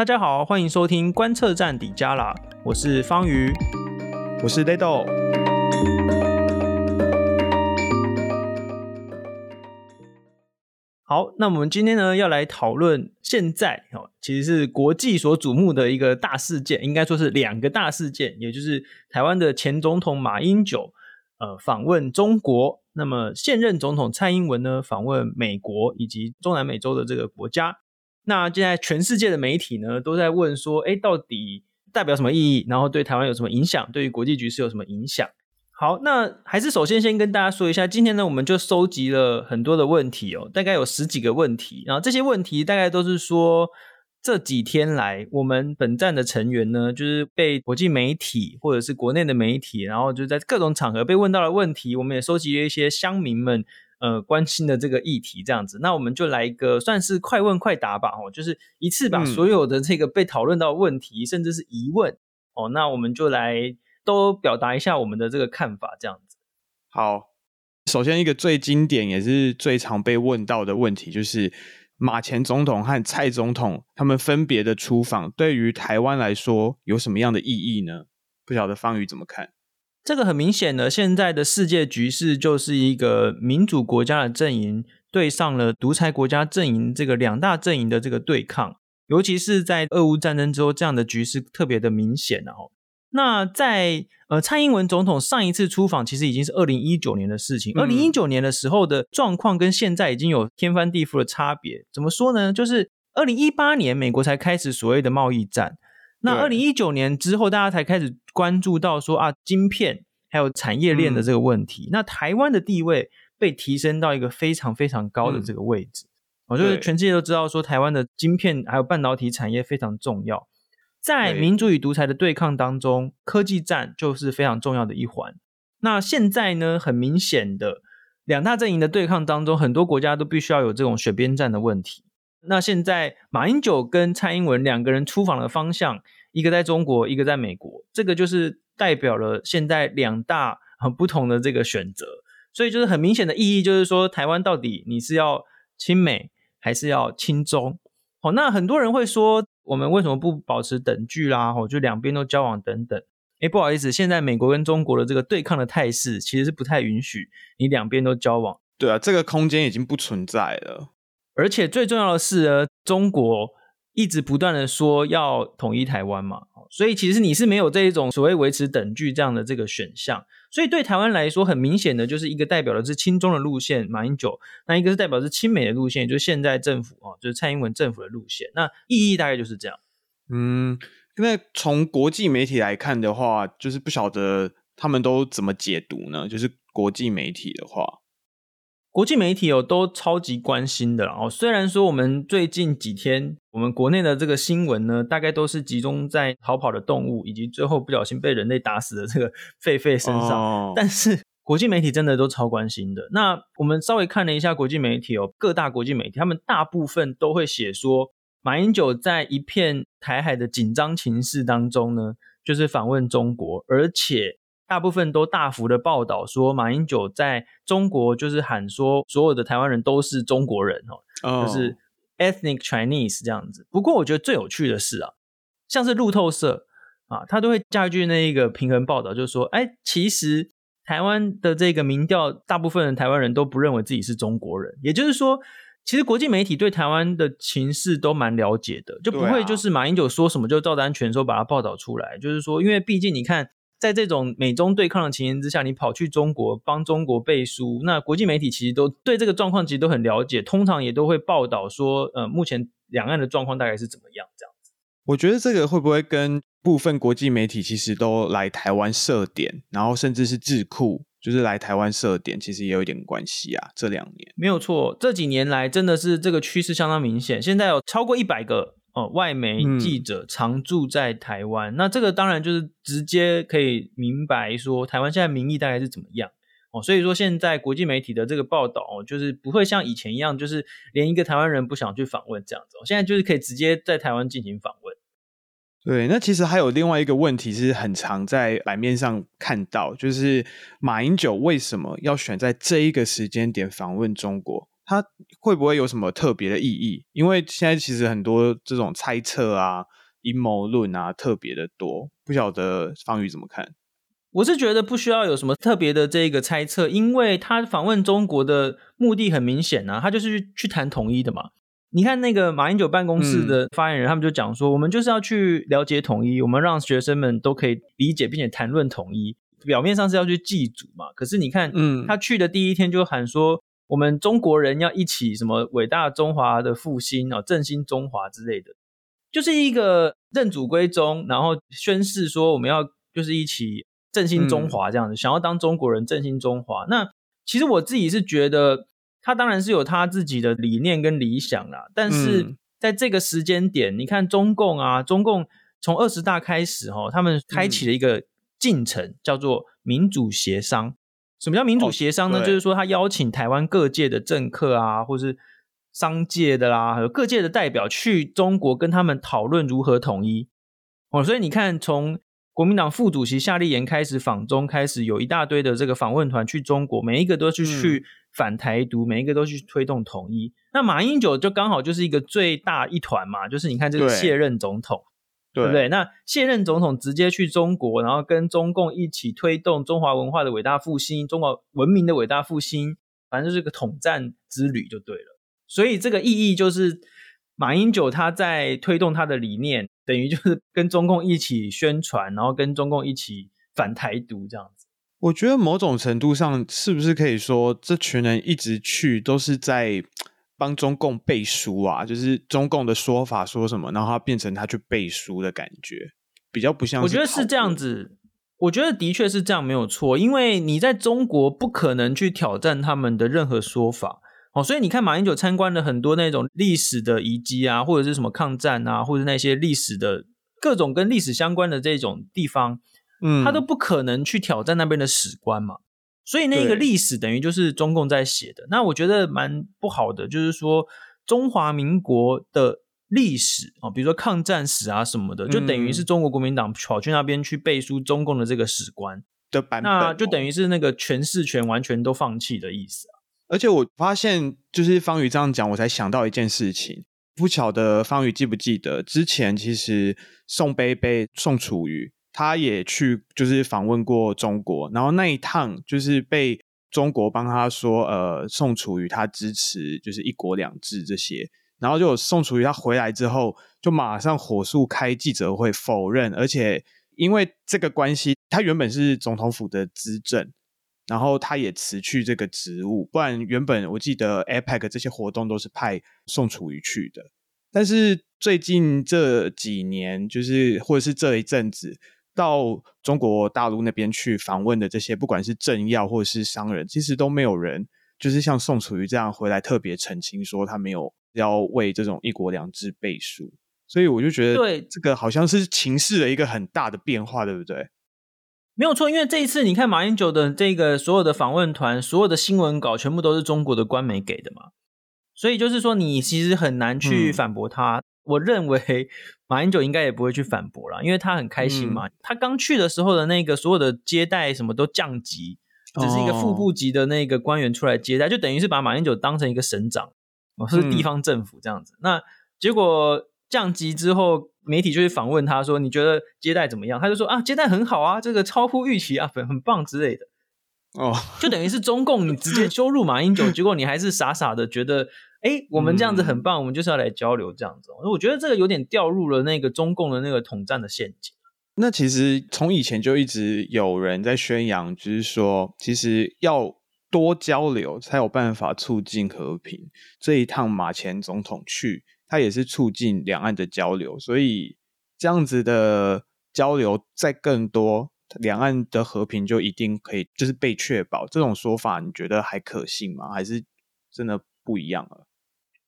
大家好，欢迎收听观测站底加啦，我是方瑜，我是 Ledo。好，那我们今天呢要来讨论现在哦，其实是国际所瞩目的一个大事件，应该说是两个大事件，也就是台湾的前总统马英九呃访问中国，那么现任总统蔡英文呢访问美国以及中南美洲的这个国家。那现在全世界的媒体呢，都在问说，哎，到底代表什么意义？然后对台湾有什么影响？对于国际局势有什么影响？好，那还是首先先跟大家说一下，今天呢，我们就收集了很多的问题哦，大概有十几个问题。然后这些问题大概都是说，这几天来我们本站的成员呢，就是被国际媒体或者是国内的媒体，然后就在各种场合被问到的问题，我们也收集了一些乡民们。呃，关心的这个议题这样子，那我们就来一个算是快问快答吧，哦，就是一次把所有的这个被讨论到的问题，嗯、甚至是疑问，哦，那我们就来都表达一下我们的这个看法，这样子。好，首先一个最经典也是最常被问到的问题，就是马前总统和蔡总统他们分别的出访，对于台湾来说有什么样的意义呢？不晓得方宇怎么看？这个很明显的，现在的世界局势就是一个民主国家的阵营对上了独裁国家阵营，这个两大阵营的这个对抗，尤其是在俄乌战争之后，这样的局势特别的明显哦。那在呃蔡英文总统上一次出访，其实已经是二零一九年的事情。二零一九年的时候的状况跟现在已经有天翻地覆的差别。怎么说呢？就是二零一八年美国才开始所谓的贸易战。那二零一九年之后，大家才开始关注到说啊，晶片还有产业链的这个问题。嗯、那台湾的地位被提升到一个非常非常高的这个位置。我觉得全世界都知道说，台湾的晶片还有半导体产业非常重要。在民主与独裁的对抗当中，科技战就是非常重要的一环。那现在呢，很明显的两大阵营的对抗当中，很多国家都必须要有这种选边站的问题。那现在马英九跟蔡英文两个人出访的方向，一个在中国，一个在美国，这个就是代表了现在两大很不同的这个选择，所以就是很明显的意义，就是说台湾到底你是要亲美还是要亲中？好，那很多人会说，我们为什么不保持等距啦？哦，就两边都交往等等。哎，不好意思，现在美国跟中国的这个对抗的态势，其实是不太允许你两边都交往。对啊，这个空间已经不存在了。而且最重要的是呢，中国一直不断的说要统一台湾嘛，所以其实你是没有这一种所谓维持等距这样的这个选项。所以对台湾来说，很明显的就是一个代表的是亲中的路线，马英九；那一个是代表是亲美的路线，就是现在政府啊，就是蔡英文政府的路线。那意义大概就是这样。嗯，那从国际媒体来看的话，就是不晓得他们都怎么解读呢？就是国际媒体的话。国际媒体哦都超级关心的哦，虽然说我们最近几天我们国内的这个新闻呢，大概都是集中在逃跑的动物以及最后不小心被人类打死的这个狒狒身上，oh. 但是国际媒体真的都超关心的。那我们稍微看了一下国际媒体哦，各大国际媒体他们大部分都会写说，马英九在一片台海的紧张情势当中呢，就是访问中国，而且。大部分都大幅的报道说，马英九在中国就是喊说，所有的台湾人都是中国人哦，oh. 就是 ethnic Chinese 这样子。不过我觉得最有趣的是啊，像是路透社啊，他都会加一句那一个平衡报道，就是说，哎，其实台湾的这个民调，大部分的台湾人都不认为自己是中国人。也就是说，其实国际媒体对台湾的情势都蛮了解的，就不会就是马英九说什么就照单全收把它报道出来。就是说，因为毕竟你看。在这种美中对抗的情形之下，你跑去中国帮中国背书，那国际媒体其实都对这个状况其实都很了解，通常也都会报道说，呃，目前两岸的状况大概是怎么样这样子。我觉得这个会不会跟部分国际媒体其实都来台湾设点，然后甚至是智库，就是来台湾设点，其实也有一点关系啊。这两年没有错，这几年来真的是这个趋势相当明显，现在有超过一百个。哦，外媒记者常驻在台湾，嗯，那这个当然就是直接可以明白说，台湾现在民意大概是怎么样哦。所以说，现在国际媒体的这个报道哦，就是不会像以前一样，就是连一个台湾人不想去访问这样子。哦现在就是可以直接在台湾进行访问。对，那其实还有另外一个问题是很常在版面上看到，就是马英九为什么要选在这一个时间点访问中国？它会不会有什么特别的意义？因为现在其实很多这种猜测啊、阴谋论啊特别的多，不晓得方宇怎么看？我是觉得不需要有什么特别的这个猜测，因为他访问中国的目的很明显啊，他就是去去谈统一的嘛。你看那个马英九办公室的发言人，嗯、他们就讲说，我们就是要去了解统一，我们让学生们都可以理解并且谈论统一。表面上是要去祭祖嘛，可是你看，嗯，他去的第一天就喊说，我们中国人要一起什么伟大中华的复兴啊，振兴中华之类的，就是一个认祖归宗，然后宣誓说我们要就是一起振兴中华这样子，嗯、想要当中国人振兴中华。那其实我自己是觉得。他当然是有他自己的理念跟理想啦，但是在这个时间点，嗯、你看中共啊，中共从二十大开始哈，他们开启了一个进程，嗯、叫做民主协商。什么叫民主协商呢？哦、就是说他邀请台湾各界的政客啊，或是商界的啦，还有各界的代表去中国跟他们讨论如何统一。哦，所以你看从。国民党副主席夏立言开始访中，开始有一大堆的这个访问团去中国，每一个都去去反台独，嗯、每一个都去推动统一。那马英九就刚好就是一个最大一团嘛，就是你看这个卸任总统，对，对不对？那卸任总统直接去中国，然后跟中共一起推动中华文化的伟大复兴，中华文明的伟大复兴，反正就是个统战之旅就对了。所以这个意义就是。马英九他在推动他的理念，等于就是跟中共一起宣传，然后跟中共一起反台独这样子。我觉得某种程度上，是不是可以说，这群人一直去都是在帮中共背书啊？就是中共的说法说什么，然后他变成他去背书的感觉，比较不像。我觉得是这样子，我觉得的确是这样，没有错。因为你在中国不可能去挑战他们的任何说法。哦，所以你看，马英九参观了很多那种历史的遗迹啊，或者是什么抗战啊，或者那些历史的各种跟历史相关的这种地方，嗯，他都不可能去挑战那边的史观嘛。所以那个历史等于就是中共在写的。那我觉得蛮不好的，就是说中华民国的历史啊，比如说抗战史啊什么的，就等于是中国国民党跑去那边去背书中共的这个史观的版本，那就等于是那个诠释权完全都放弃的意思啊。而且我发现，就是方宇这样讲，我才想到一件事情。不晓得方宇记不记得，之前其实宋贝贝、宋楚瑜他也去，就是访问过中国。然后那一趟就是被中国帮他说，呃，宋楚瑜他支持就是一国两制这些。然后就宋楚瑜他回来之后，就马上火速开记者会否认，而且因为这个关系，他原本是总统府的资政。然后他也辞去这个职务，不然原本我记得 APEC 这些活动都是派宋楚瑜去的。但是最近这几年，就是或者是这一阵子，到中国大陆那边去访问的这些，不管是政要或者是商人，其实都没有人就是像宋楚瑜这样回来特别澄清说他没有要为这种一国两制背书。所以我就觉得，对这个好像是情势的一个很大的变化，对不对？没有错，因为这一次你看马英九的这个所有的访问团，所有的新闻稿全部都是中国的官媒给的嘛，所以就是说你其实很难去反驳他。嗯、我认为马英九应该也不会去反驳了，因为他很开心嘛。嗯、他刚去的时候的那个所有的接待什么都降级，只是一个副部级的那个官员出来接待，哦、就等于是把马英九当成一个省长，哦是地方政府这样子。嗯、那结果降级之后。媒体就去访问他说：“你觉得接待怎么样？”他就说：“啊，接待很好啊，这个超乎预期啊，很很棒之类的。”哦，就等于是中共你直接羞辱马英九，结果你还是傻傻的觉得：“哎，我们这样子很棒，我们就是要来交流这样子。”我觉得这个有点掉入了那个中共的那个统战的陷阱。那其实从以前就一直有人在宣扬，就是说，其实要多交流才有办法促进和平。这一趟马前总统去。他也是促进两岸的交流，所以这样子的交流再更多，两岸的和平就一定可以就是被确保。这种说法你觉得还可信吗？还是真的不一样了？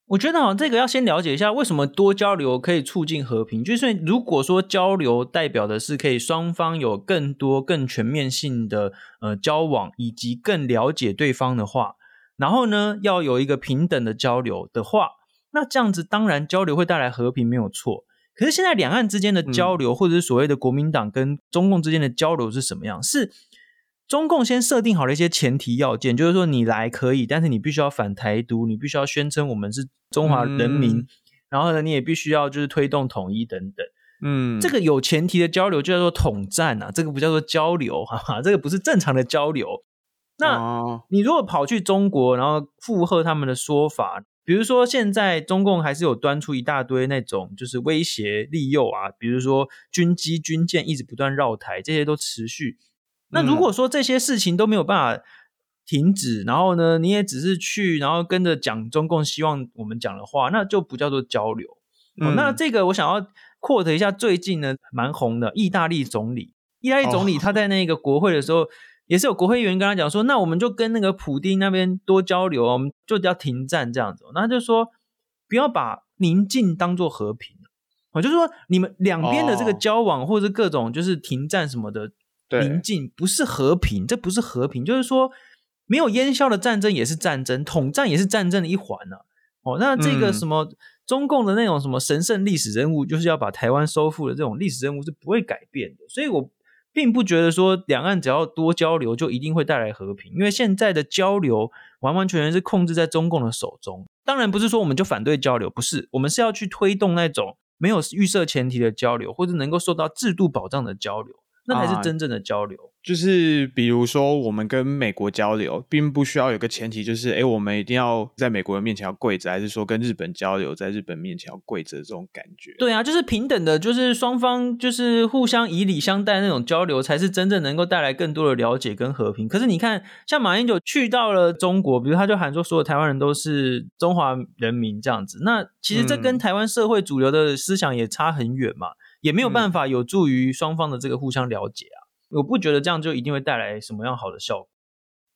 我觉得哦，这个要先了解一下，为什么多交流可以促进和平？就是如果说交流代表的是可以双方有更多、更全面性的呃交往，以及更了解对方的话，然后呢，要有一个平等的交流的话。那这样子当然交流会带来和平没有错，可是现在两岸之间的交流，嗯、或者是所谓的国民党跟中共之间的交流是什么样？是中共先设定好了一些前提要件，就是说你来可以，但是你必须要反台独，你必须要宣称我们是中华人民，嗯、然后呢，你也必须要就是推动统一等等。嗯，这个有前提的交流就叫做统战啊，这个不叫做交流，哈哈，这个不是正常的交流。那你如果跑去中国，然后附和他们的说法，比如说现在中共还是有端出一大堆那种就是威胁利诱啊，比如说军机军舰一直不断绕台，这些都持续。那如果说这些事情都没有办法停止，然后呢，你也只是去，然后跟着讲中共希望我们讲的话，那就不叫做交流。嗯，那这个我想要 quote 一下，最近呢蛮红的意大利总理，意大利总理他在那个国会的时候，也是有国会议员跟他讲说，那我们就跟那个普丁那边多交流，我们就要停战这样子。那他就说不要把宁静当做和平，我就是说你们两边的这个交往或者各种就是停战什么的。宁静不是和平，这不是和平，就是说没有烟消的战争也是战争，统战也是战争的一环呢、啊。哦，那这个什么、嗯、中共的那种什么神圣历史任务，就是要把台湾收复的这种历史任务是不会改变的。所以我并不觉得说两岸只要多交流就一定会带来和平，因为现在的交流完完全全是控制在中共的手中。当然不是说我们就反对交流，不是，我们是要去推动那种没有预设前提的交流，或者能够受到制度保障的交流。那才是真正的交流，啊，就是比如说我们跟美国交流，并不需要有个前提，就是哎我们一定要在美国人面前要跪着，还是说跟日本交流，在日本面前要跪着这种感觉？对啊，就是平等的，就是双方就是互相以礼相待那种交流，才是真正能够带来更多的了解跟和平。可是你看，像马英九去到了中国，比如他就喊说所有台湾人都是中华人民这样子，那其实这跟台湾社会主流的思想也差很远嘛。也没有办法有助于双方的这个互相了解啊！嗯、我不觉得这样就一定会带来什么样好的效果。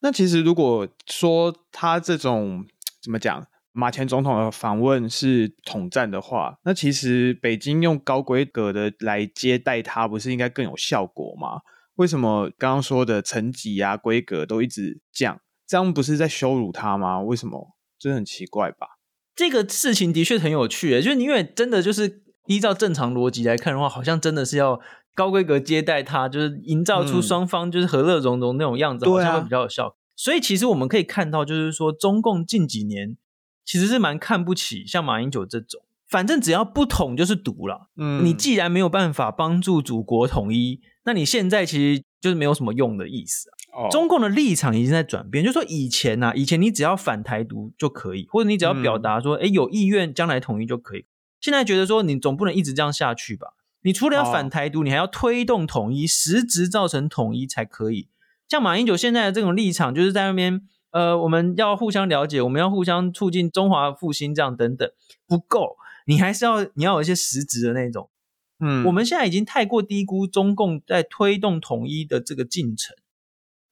那其实如果说他这种怎么讲，马前总统的访问是统战的话，那其实北京用高规格的来接待他，不是应该更有效果吗？为什么刚刚说的层级啊、规格都一直降？这样不是在羞辱他吗？为什么？这很奇怪吧？这个事情的确很有趣，就是因为真的就是。依照正常逻辑来看的话，好像真的是要高规格接待他，就是营造出双方就是和乐融融那种样子，好像会比较有效。所以其实我们可以看到，就是说中共近几年其实是蛮看不起像马英九这种，反正只要不统就是独了。嗯，你既然没有办法帮助祖国统一，那你现在其实就是没有什么用的意思中共的立场已经在转变，就是说以前啊，以前你只要反台独就可以，或者你只要表达说，哎、嗯，有意愿将来统一就可以。现在觉得说，你总不能一直这样下去吧？你除了要反台独，你还要推动统一，实质造成统一才可以。像马英九现在的这种立场，就是在那边，呃，我们要互相了解，我们要互相促进中华复兴，这样等等，不够，你还是要你要有一些实质的那种。嗯，我们现在已经太过低估中共在推动统一的这个进程。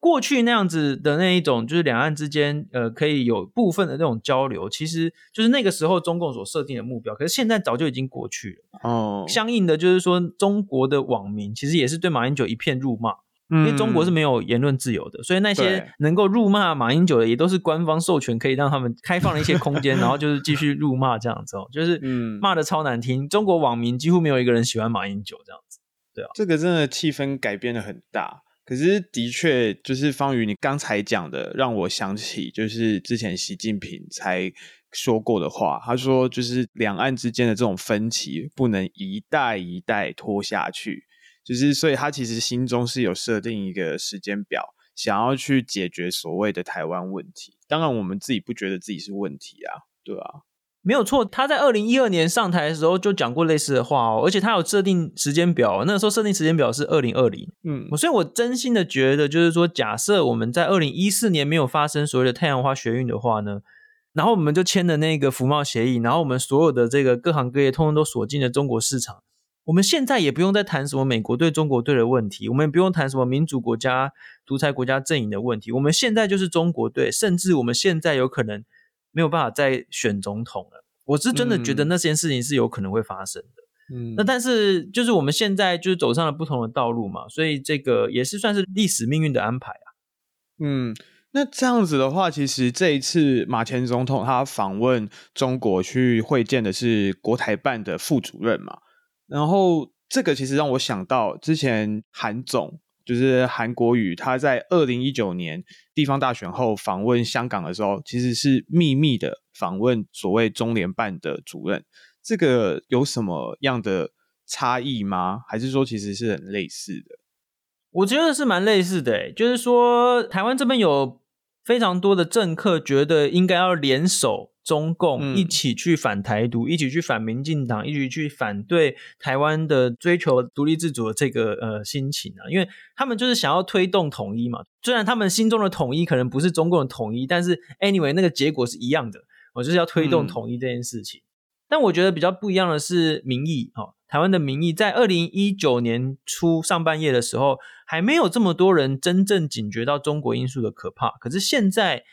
过去那样子的那一种，就是两岸之间，呃，可以有部分的那种交流，其实就是那个时候中共所设定的目标。可是现在早就已经过去了。哦，相应的就是说，中国的网民其实也是对马英九一片辱骂，嗯，因为中国是没有言论自由的，所以那些能够辱骂马英九的，也都是官方授权可以让他们开放了一些空间，然后就是继续辱骂这样子哦，就是嗯，骂的超难听。中国网民几乎没有一个人喜欢马英九这样子，对啊，这个真的气氛改变的很大。可是，的确，就是方宇，你刚才讲的，让我想起，就是之前习近平才说过的话。他说，就是两岸之间的这种分歧，不能一代一代拖下去。就是，所以他其实心中是有设定一个时间表，想要去解决所谓的台湾问题。当然，我们自己不觉得自己是问题啊，对啊。没有错，他在二零一二年上台的时候就讲过类似的话哦，而且他有设定时间表，那个时候设定时间表是二零二零，嗯，所以我真心的觉得，就是说，假设我们在二零一四年没有发生所谓的太阳花学运的话呢，然后我们就签了那个服贸协议，然后我们所有的这个各行各业通通都锁进了中国市场，我们现在也不用再谈什么美国对中国队的问题，我们也不用谈什么民主国家、独裁国家阵营的问题，我们现在就是中国队，甚至我们现在有可能。没有办法再选总统了，我是真的觉得那件事情是有可能会发生的。嗯，那但是就是我们现在就是走上了不同的道路嘛，所以这个也是算是历史命运的安排啊。嗯，那这样子的话，其实这一次马前总统他访问中国去会见的是国台办的副主任嘛，然后这个其实让我想到之前韩总就是韩国瑜，他在二零一九年地方大选后访问香港的时候，其实是秘密的访问所谓中联办的主任。这个有什么样的差异吗？还是说其实是很类似的？我觉得是蛮类似的，就是说台湾这边有非常多的政客觉得应该要联手中共，一起去反台独，嗯，一起去反民进党，一起去反对台湾的追求独立自主的这个呃心情啊，因为他们就是想要推动统一嘛。虽然他们心中的统一可能不是中共的统一，但是 anyway 那个结果是一样的，我就是要推动统一这件事情。嗯，但我觉得比较不一样的是民意哦。台湾的民意在二零一九年初上半夜的时候，还没有这么多人真正警觉到中国因素的可怕。可是现在，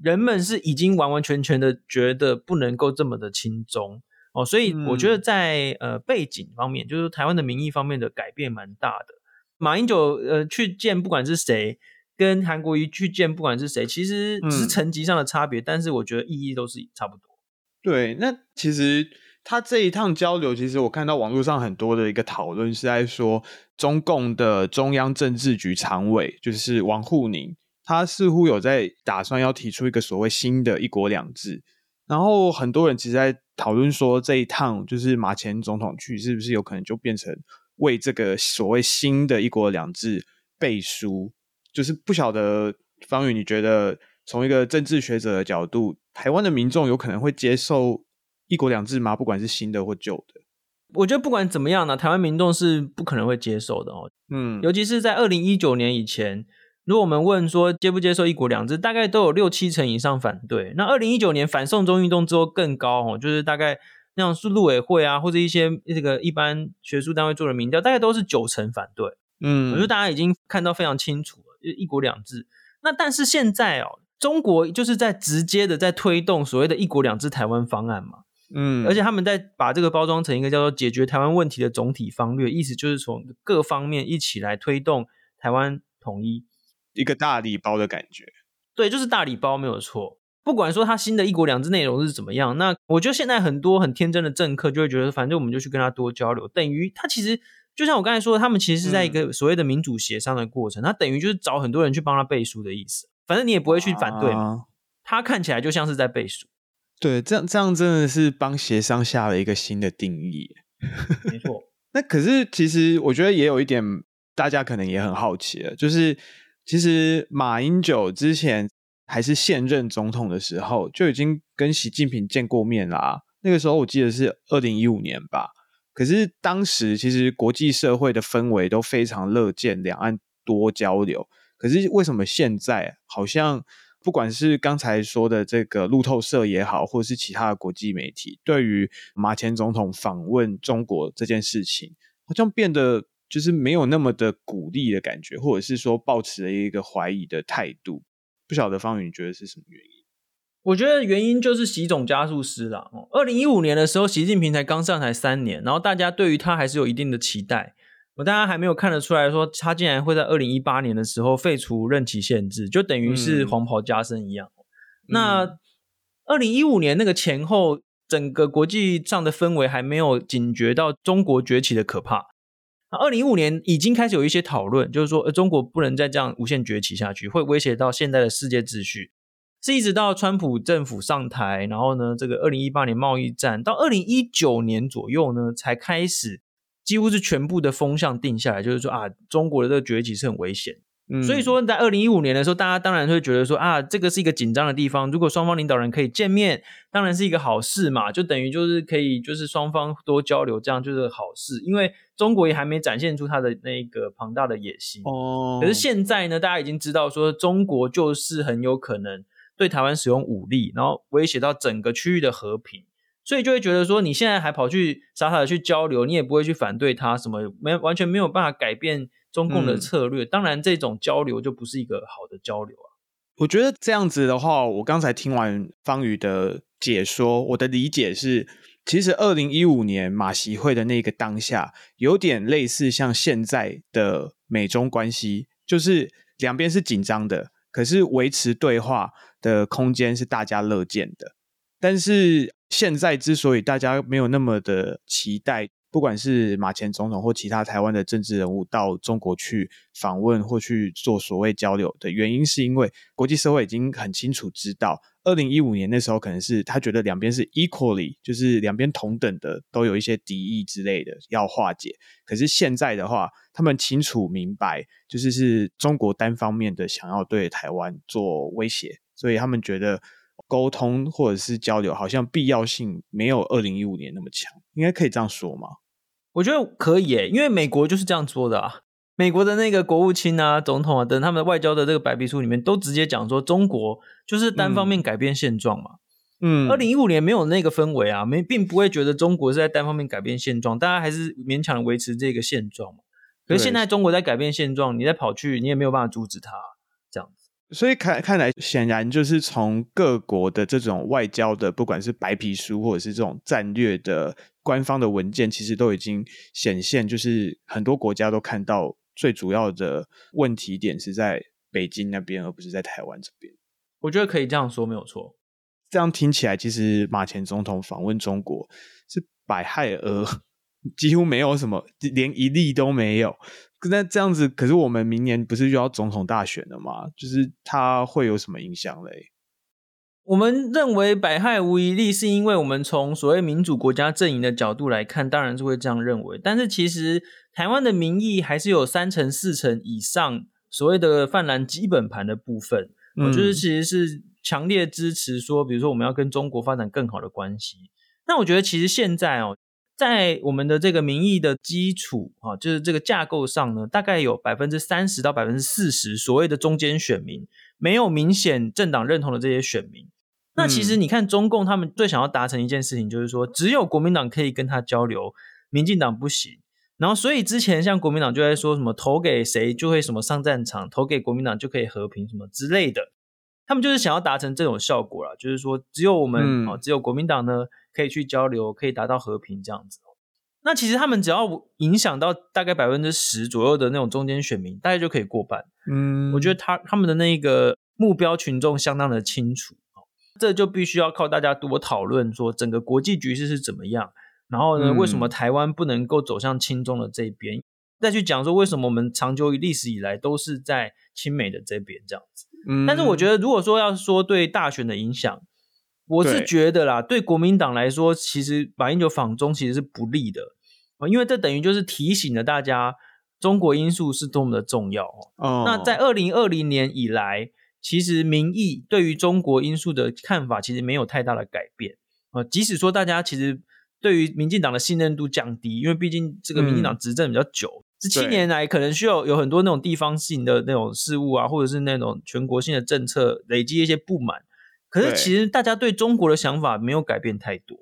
人们是已经完完全全的觉得不能够这么的轻松哦。所以我觉得在呃背景方面，就是台湾的民意方面的改变蛮大的。马英九呃去见不管是谁，跟韩国瑜去见不管是谁，其实只是层级上的差别，但是我觉得意义都是差不多。对，那其实。他这一趟交流，其实我看到网络上很多的一个讨论是在说，中共的中央政治局常委就是王沪宁，他似乎有在打算要提出一个所谓新的一国两制，然后很多人其实在讨论说，这一趟就是马前总统去，是不是有可能就变成为这个所谓新的一国两制背书？就是不晓得方宇，你觉得从一个政治学者的角度，台湾的民众有可能会接受？一国两制吗？不管是新的或旧的，我觉得不管怎么样呢，台湾民众是不可能会接受的哦。嗯，尤其是在二零一九年以前，如果我们问说接不接受一国两制，大概都有六七成以上反对。那二零一九年反送中运动之后更高哦，就是大概那样是陆委会啊，或者一些这个一般学术单位做的民调，大概都是九成反对。嗯，我觉得大家已经看到非常清楚了，就一国两制。那但是现在哦，中国就是在直接的在推动所谓的一国两制台湾方案嘛。嗯，而且他们在把这个包装成一个叫做解决台湾问题的总体方略，意思就是从各方面一起来推动台湾统一，一个大礼包的感觉。对，就是大礼包没有错。不管说他新的一国两制内容是怎么样，那我觉得现在很多很天真的政客就会觉得，反正我们就去跟他多交流，等于他其实就像我刚才说的，他们其实是在一个所谓的民主协商的过程，他等于就是找很多人去帮他背书的意思。反正你也不会去反对嘛，啊、他看起来就像是在背书。对，这样这样真的是帮协商下了一个新的定义。没错，那可是其实我觉得也有一点，大家可能也很好奇了，就是其实马英九之前还是现任总统的时候，就已经跟习近平见过面啦、那个时候我记得是二零一五年吧。可是当时其实国际社会的氛围都非常乐见两岸多交流。可是为什么现在好像？不管是刚才说的这个路透社也好，或者是其他的国际媒体，对于马前总统访问中国这件事情，好像变得就是没有那么的鼓励的感觉，或者是说抱持了一个怀疑的态度。不晓得方宇你觉得是什么原因？我觉得原因就是习总加速师啦。二零一五年的时候，习近平才刚上台三年，然后大家对于他还是有一定的期待。我大家还没有看得出来说，他竟然会在二零一八年的时候废除任期限制，就等于是黄袍加身一样。嗯、那二零一五年那个前后，整个国际上的氛围还没有警觉到中国崛起的可怕。那二零一五年已经开始有一些讨论，就是说，呃，中国不能再这样无限崛起下去，会威胁到现在的世界秩序。是一直到川普政府上台，然后呢，这个二零一八年贸易战到二零一九年左右呢，才开始。几乎是全部的风向定下来，就是说啊，中国的这个崛起是很危险。嗯，所以说在二零一五年的时候，大家当然会觉得说啊，这个是一个紧张的地方。如果双方领导人可以见面，当然是一个好事嘛，就等于就是可以就是双方多交流，这样就是好事。因为中国也还没展现出它的那个庞大的野心。哦，可是现在呢，大家已经知道说，中国就是很有可能对台湾使用武力，然后威胁到整个区域的和平。所以就会觉得说，你现在还跑去傻傻的去交流，你也不会去反对他什么，没完全没有办法改变中共的策略。嗯、当然，这种交流就不是一个好的交流啊。我觉得这样子的话，我刚才听完方宇的解说，我的理解是，其实二零一五年马习会的那个当下，有点类似像现在的美中关系，就是两边是紧张的，可是维持对话的空间是大家乐见的，但是。现在之所以大家没有那么的期待，不管是马前总统或其他台湾的政治人物到中国去访问或去做所谓交流的原因，是因为国际社会已经很清楚知道，二零一五年那时候可能是他觉得两边是 equally，就是两边同等的，都有一些敌意之类的要化解。可是现在的话，他们清楚明白，就是是中国单方面的想要对台湾做威胁，所以他们觉得。沟通或者是交流，好像必要性没有二零一五年那么强，应该可以这样说吗？我觉得可以耶，因为美国就是这样说的啊。美国的那个国务卿啊、总统啊等他们的外交的这个白皮书里面，都直接讲说中国就是单方面改变现状嘛。嗯，二零一五年没有那个氛围啊，没并不会觉得中国是在单方面改变现状，大家还是勉强维持这个现状嘛。可是现在中国在改变现状，你再跑去，你也没有办法阻止他。所以看看来，显然就是从各国的这种外交的，不管是白皮书或者是这种战略的官方的文件，其实都已经显现，就是很多国家都看到最主要的问题点是在北京那边，而不是在台湾这边。我觉得可以这样说，没有错。这样听起来，其实马前总统访问中国是百害而 几乎没有什么，连一例都没有。那这样子，可是我们明年不是就要总统大选了吗？就是它会有什么影响嘞？我们认为百害无一利，是因为我们从所谓民主国家阵营的角度来看，当然是会这样认为。但是其实台湾的民意还是有三成四成以上所谓的泛蓝基本盘的部分，我觉得其实是强烈支持说，比如说我们要跟中国发展更好的关系。那我觉得其实现在哦。在我们的这个民意的基础啊，就是这个架构上呢，大概有百分之三十到百分之四十所谓的中间选民，没有明显政党认同的这些选民。那其实你看中共他们最想要达成一件事情，就是说只有国民党可以跟他交流，民进党不行。然后所以之前像国民党就在说什么投给谁就会什么上战场，投给国民党就可以和平什么之类的。他们就是想要达成这种效果啦，就是说只有我们啊，只有国民党呢。可以去交流，可以达到和平这样子。那其实他们只要影响到大概百分之十左右的那种中间选民，大概就可以过半。嗯，我觉得他他们的那个目标群众相当的清楚。这就必须要靠大家多讨论，说整个国际局势是怎么样。然后呢，为什么台湾不能够走向亲中的这边？再去讲说为什么我们长久以历史以来都是在亲美的这边这样子。嗯，但是我觉得如果说要说对大选的影响，我是觉得啦，对，对国民党来说，其实马英九访中其实是不利的啊，因为这等于就是提醒了大家，中国因素是多么的重要。哦，那在二零二零年以来，其实民意对于中国因素的看法其实没有太大的改变。呃，即使说大家其实对于民进党的信任度降低，因为毕竟这个民进党执政比较久，这、嗯、七年来可能需要有很多那种地方性的那种事务啊，或者是那种全国性的政策累积一些不满。可是其实大家对中国的想法没有改变太多。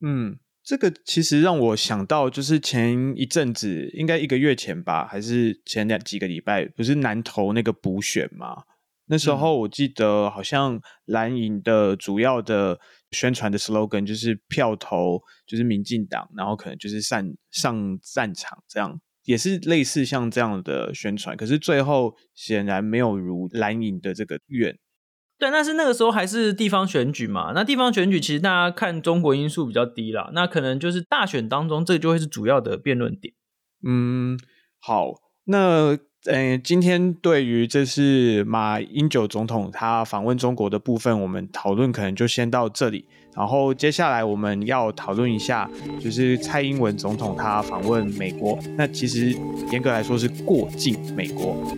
嗯，这个其实让我想到，就是前一阵子，应该一个月前吧，还是前两几个礼拜，不是南投那个补选吗？那时候我记得好像蓝营的主要的宣传的 slogan 就是票投就是民进党，然后可能就是上上战场，这样也是类似像这样的宣传。可是最后显然没有如蓝营的这个愿。对，但是那个时候还是地方选举嘛。那地方选举其实大家看中国因素比较低啦，那可能就是大选当中，这就会是主要的辩论点。嗯，好，那呃，今天对于这是马英九总统他访问中国的部分，我们讨论可能就先到这里。然后接下来我们要讨论一下，就是蔡英文总统他访问美国。那其实严格来说是过境美国。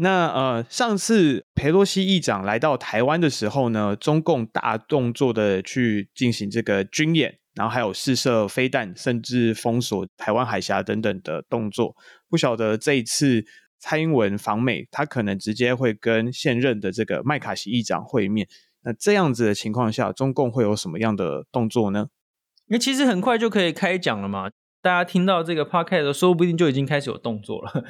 那呃，上次裴洛西议长来到台湾的时候呢，中共大动作的去进行这个军演，然后还有试射飞弹，甚至封锁台湾海峡等等的动作。不晓得这一次蔡英文访美，他可能直接会跟现任的这个麦卡锡议长会面。那这样子的情况下，中共会有什么样的动作呢？因为其实很快就可以开讲了嘛，大家听到这个 podcast，说不定就已经开始有动作了。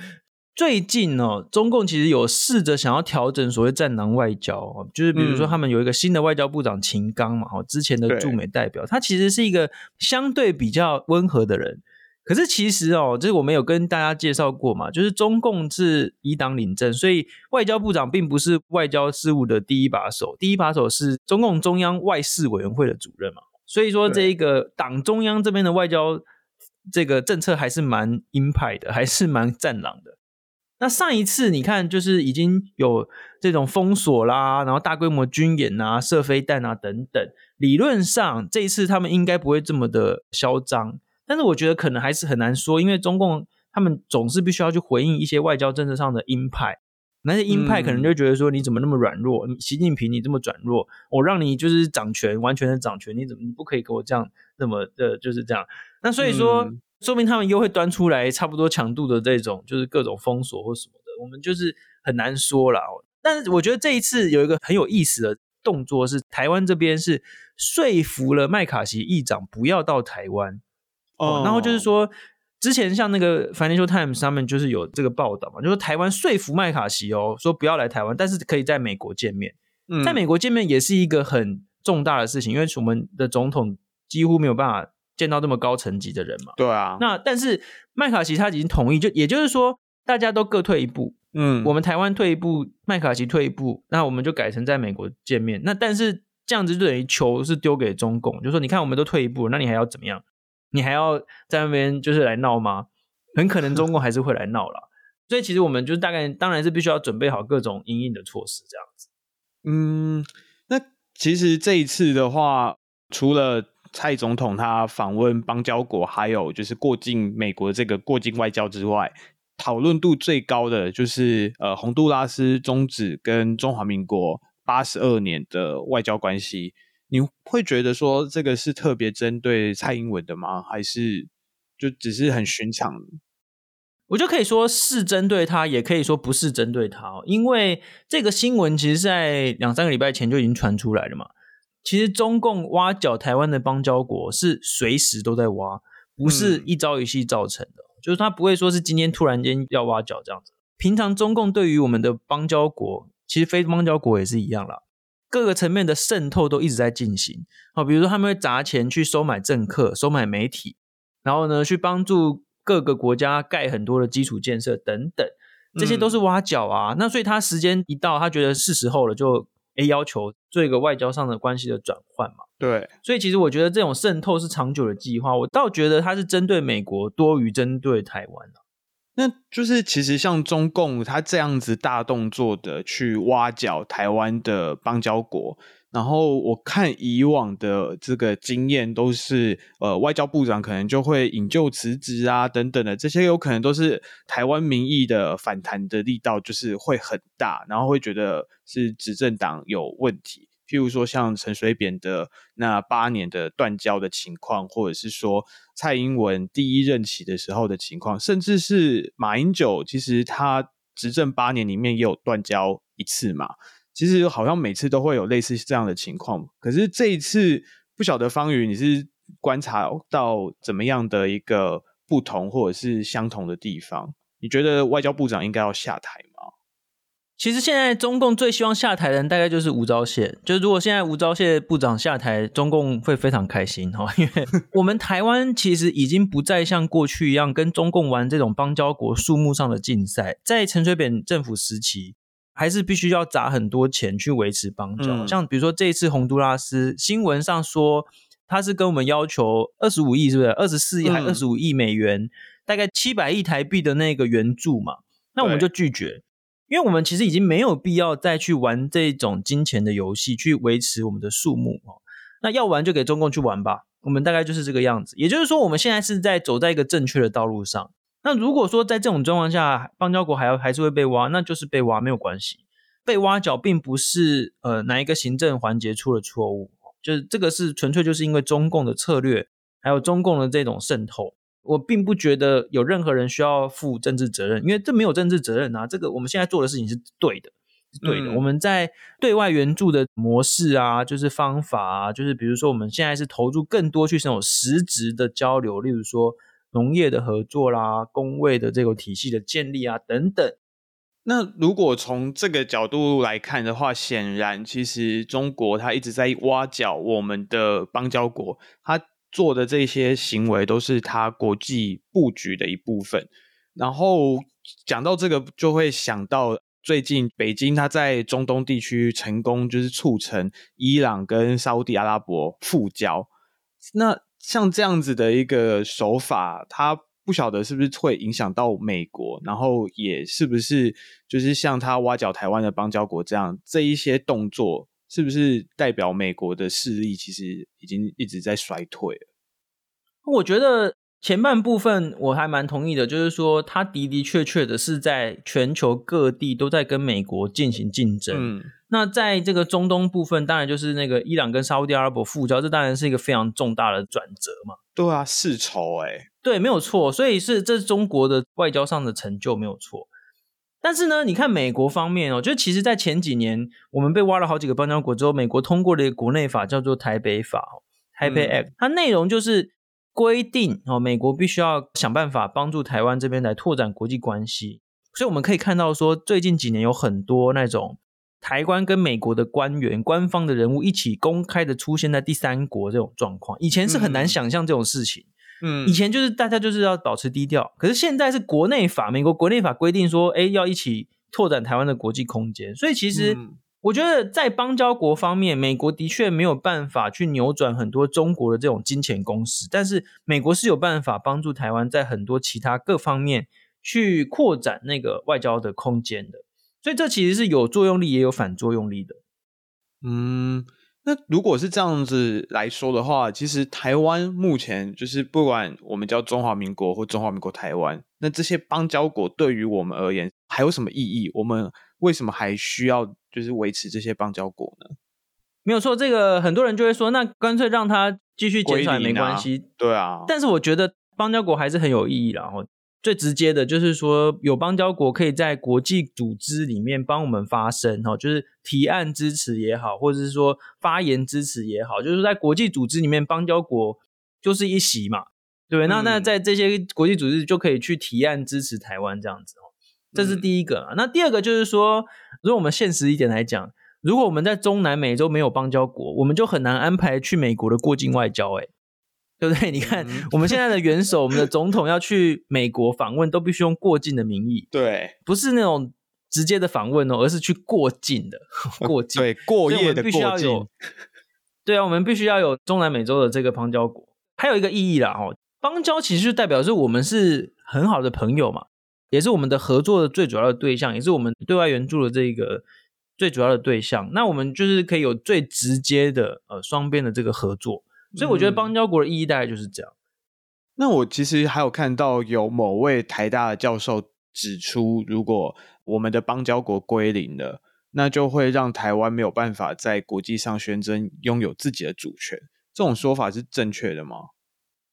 最近呢、哦，中共其实有试着想要调整所谓战狼外交，就是比如说他们有一个新的外交部长秦刚嘛，哦之前的驻美代表，他其实是一个相对比较温和的人，可是其实哦，这我们有跟大家介绍过嘛，就是中共是以党领政，所以外交部长并不是外交事务的第一把手，第一把手是中共中央外事委员会的主任嘛。所以说，这一个党中央这边的外交这个政策还是蛮鹰派的，还是蛮战狼的。那上一次你看，就是已经有这种封锁啦，然后大规模军演啊、射飞弹啊等等，理论上这一次他们应该不会这么的嚣张。但是我觉得可能还是很难说，因为中共他们总是必须要去回应一些外交政策上的鹰派，那些鹰派可能就觉得说，你怎么那么软弱？你习近平你这么软弱，我让你就是掌权，完全的掌权，你怎么你不可以给我这样那么的就是这样？那所以说，嗯、说明他们又会端出来差不多强度的这种，就是各种封锁或什么的，我们就是很难说啦。但是我觉得这一次有一个很有意思的动作是，台湾这边是说服了麦卡锡议长不要到台湾。哦，然后就是说，之前像那个 Financial Times 他们就是有这个报道嘛，就是说台湾说服麦卡锡哦，说不要来台湾，但是可以在美国见面。嗯，在美国见面也是一个很重大的事情，因为我们的总统几乎没有办法见到这么高层级的人嘛。对啊。那但是麦卡锡他已经同意，就也就是说大家都各退一步。嗯，我们台湾退一步，麦卡锡退一步，那我们就改成在美国见面。那但是这样子就等于球是丢给中共，就说你看我们都退一步，那你还要怎么样？你还要在那边就是来闹吗？很可能中共还是会来闹了，所以其实我们就是大概当然是必须要准备好各种因应的措施，这样子。嗯，那其实这一次的话，除了蔡总统他访问邦交国，还有就是过境美国这个过境外交之外，讨论度最高的就是呃，洪都拉斯终止跟中华民国八十二年的外交关系。你会觉得说这个是特别针对蔡英文的吗？还是就只是很寻常？我就可以说是针对他，也可以说不是针对他。因为这个新闻其实在两三个礼拜前就已经传出来了嘛。其实中共挖角台湾的邦交国是随时都在挖，不是一朝一夕造成的。嗯。就是他不会说是今天突然间要挖角这样子。平常中共对于我们的邦交国，其实非邦交国也是一样啦。各个层面的渗透都一直在进行，好，比如说他们会砸钱去收买政客、收买媒体，然后呢，去帮助各个国家盖很多的基础建设等等，这些都是挖角啊。嗯、那所以他时间一到，他觉得是时候了，就诶要求做一个外交上的关系的转换嘛。对，所以其实我觉得这种渗透是长久的计划，我倒觉得它是针对美国多于针对台湾啊。那就是其实像中共他这样子大动作的去挖角台湾的邦交国，然后我看以往的这个经验都是，呃，外交部长可能就会引咎辞职啊等等的，这些有可能都是台湾民意的反弹的力道就是会很大，然后会觉得是执政党有问题。譬如说，像陈水扁的那八年的断交的情况，或者是说蔡英文第一任期的时候的情况，甚至是马英九，其实他执政八年里面也有断交一次嘛。其实好像每次都会有类似这样的情况。可是这一次，不晓得方宇你是观察到怎么样的一个不同，或者是相同的地方？你觉得外交部长应该要下台吗？其实现在中共最希望下台的人大概就是吴钊燮，就是如果现在吴钊燮部长下台，中共会非常开心哈，因为 我们台湾其实已经不再像过去一样跟中共玩这种邦交国数目上的竞赛，在陈水扁政府时期，还是必须要砸很多钱去维持邦交，嗯、像比如说这一次洪都拉斯新闻上说他是跟我们要求二十五亿，是不是二十四亿还二十五亿美元，嗯、大概七百亿台币的那个援助嘛，那我们就拒绝。因为我们其实已经没有必要再去玩这种金钱的游戏，去维持我们的数目哦。那要玩就给中共去玩吧，我们大概就是这个样子。也就是说，我们现在是在走在一个正确的道路上。那如果说在这种状况下，邦交国还要还是会被挖，那就是被挖没有关系。被挖角并不是呃哪一个行政环节出了错误，就是这个是纯粹就是因为中共的策略，还有中共的这种渗透。我并不觉得有任何人需要负政治责任，因为这没有政治责任啊。这个我们现在做的事情是对的，是对的。嗯、我们在对外援助的模式啊，就是方法啊，就是比如说我们现在是投入更多去这种实质的交流，例如说农业的合作啦、工位的这个体系的建立啊等等。那如果从这个角度来看的话，显然其实中国它一直在挖角我们的邦交国，它。做的这些行为都是它国际布局的一部分。然后讲到这个，就会想到最近北京它在中东地区成功就是促成伊朗跟沙乌地阿拉伯复交。那像这样子的一个手法，他不晓得是不是会影响到美国，然后也是不是就是像他挖角台湾的邦交国这样，这一些动作是不是代表美国的势力其实已经一直在衰退了？我觉得。前半部分我还蛮同意的，就是说他的的确确的是在全球各地都在跟美国进行竞争。嗯，那在这个中东部分，当然就是那个伊朗跟沙乌地阿拉伯复交，这当然是一个非常重大的转折嘛。对啊，世仇哎，对，没有错，所以是这是中国的外交上的成就，没有错。但是呢，你看美国方面哦，就其实，在前几年我们被挖了好几个邦交国之后，美国通过了一个国内法，叫做台北法台北 Act，它内容就是。规定哦，美国必须要想办法帮助台湾这边来拓展国际关系，所以我们可以看到说，最近几年有很多那种台湾跟美国的官员、官方的人物一起公开的出现在第三国这种状况，以前是很难想象这种事情。嗯，以前就是大家就是要保持低调，可是现在是国内法，美国国内法规定说，哎，要一起拓展台湾的国际空间，所以其实。我觉得在邦交国方面，美国的确没有办法去扭转很多中国的这种金钱攻势，但是美国是有办法帮助台湾在很多其他各方面去扩展那个外交的空间的，所以这其实是有作用力也有反作用力的。嗯，那如果是这样子来说的话，其实台湾目前就是不管我们叫中华民国或中华民国台湾，那这些邦交国对于我们而言还有什么意义？我们为什么还需要？就是维持这些邦交国呢？没有错，这个很多人就会说，那干脆让它继续减少也没关系。对啊，但是我觉得邦交国还是很有意义的。然后最直接的就是说，有邦交国可以在国际组织里面帮我们发声，哈，就是提案支持也好，或者是说发言支持也好，就是在国际组织里面，邦交国就是一席嘛，对那那在这些国际组织就可以去提案支持台湾这样子。这是第一个啊，那第二个就是说，如果我们现实一点来讲，如果我们在中南美洲没有邦交国，我们就很难安排去美国的过境外交，哎，对不对？你看我们现在的元首，我们的总统要去美国访问，都必须用过境的名义，对，不是那种直接的访问哦，而是去过境的 过境，对，过夜的过境。对啊，我们必须要有中南美洲的这个邦交国，还有一个意义啦，哦，邦交其实就代表是我们是很好的朋友嘛。也是我们的合作的最主要的对象，也是我们对外援助的这个最主要的对象。那我们就是可以有最直接的呃双边的这个合作，所以我觉得邦交国的意义大概就是这样。嗯。那我其实还有看到有某位台大的教授指出，如果我们的邦交国归零了，那就会让台湾没有办法在国际上宣称拥有自己的主权。这种说法是正确的吗？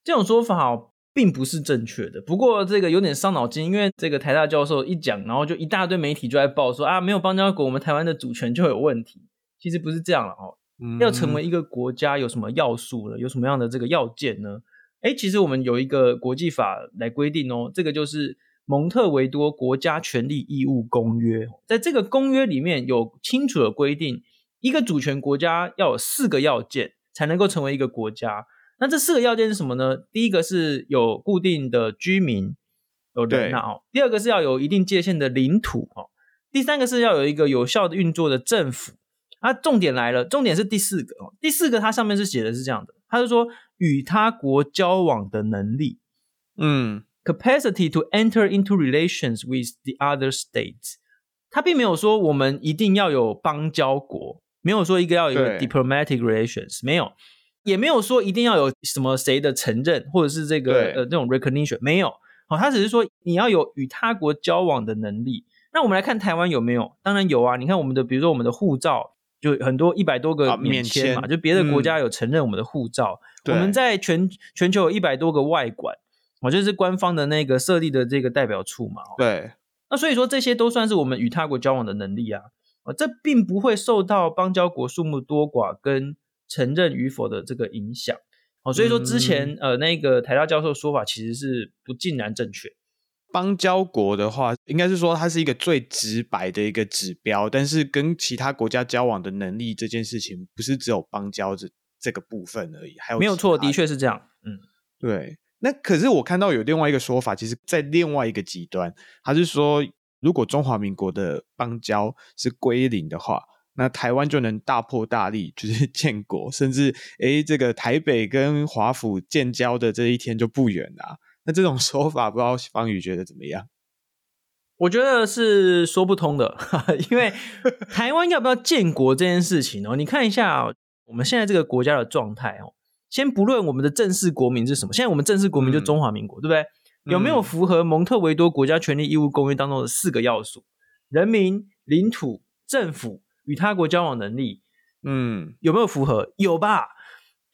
这种说法。并不是正确的，不过这个有点伤脑筋，因为这个台大教授一讲，然后就一大堆媒体就在报说啊，没有邦交国，我们台湾的主权就有问题。其实不是这样了哦，嗯、要成为一个国家有什么要素呢？有什么样的这个要件呢？诶，其实我们有一个国际法来规定哦，这个就是蒙特维多国家权利义务公约，在这个公约里面有清楚的规定，一个主权国家要有四个要件才能够成为一个国家。那这四个要件是什么呢？第一个是有固定的居民，有人啊哦。第二个是要有一定界限的领土哦。第三个是要有一个有效的运作的政府。啊，重点来了，重点是第四个哦。第四个它上面是写的是这样的，它是说与他国交往的能力，嗯，capacity to enter into relations with the other states。它并没有说我们一定要有邦交国，没有说一个要有个 diplomatic relations，没有。也没有说一定要有什么谁的承认，或者是这个呃这种 recognition 没有，好，它只是说你要有与他国交往的能力。那我们来看台湾有没有？当然有啊，你看我们的，比如说我们的护照，就很多一百多个免签嘛，啊、就别的国家有承认我们的护照。嗯、我们在全全球有一百多个外馆，我就是官方的那个设立的这个代表处嘛。对，那所以说这些都算是我们与他国交往的能力啊，啊，这并不会受到邦交国数目多寡跟。承认与否的这个影响，哦，所以说之前、嗯、呃那个台大教授说法其实是不尽然正确。邦交国的话，应该是说它是一个最直白的一个指标，但是跟其他国家交往的能力这件事情，不是只有邦交这这个部分而已，还有没有错，的确是这样。嗯，对。那可是我看到有另外一个说法，其实，在另外一个极端，他是说，如果中华民国的邦交是归零的话，那台湾就能大破大立，就是建国，甚至诶，这个台北跟华府建交的这一天就不远了啊。那这种 说法，不知道方宇觉得怎么样？我觉得是说不通的，因为台湾要不要建国这件事情哦，你看一下哦，我们现在这个国家的状态哦。先不论我们的正式国名是什么，现在我们正式国名就中华民国，嗯、对不对？有没有符合蒙特维多国家权利义务公约当中的四个要素？人民、领土、政府与他国交往能力，嗯，有没有符合？有吧？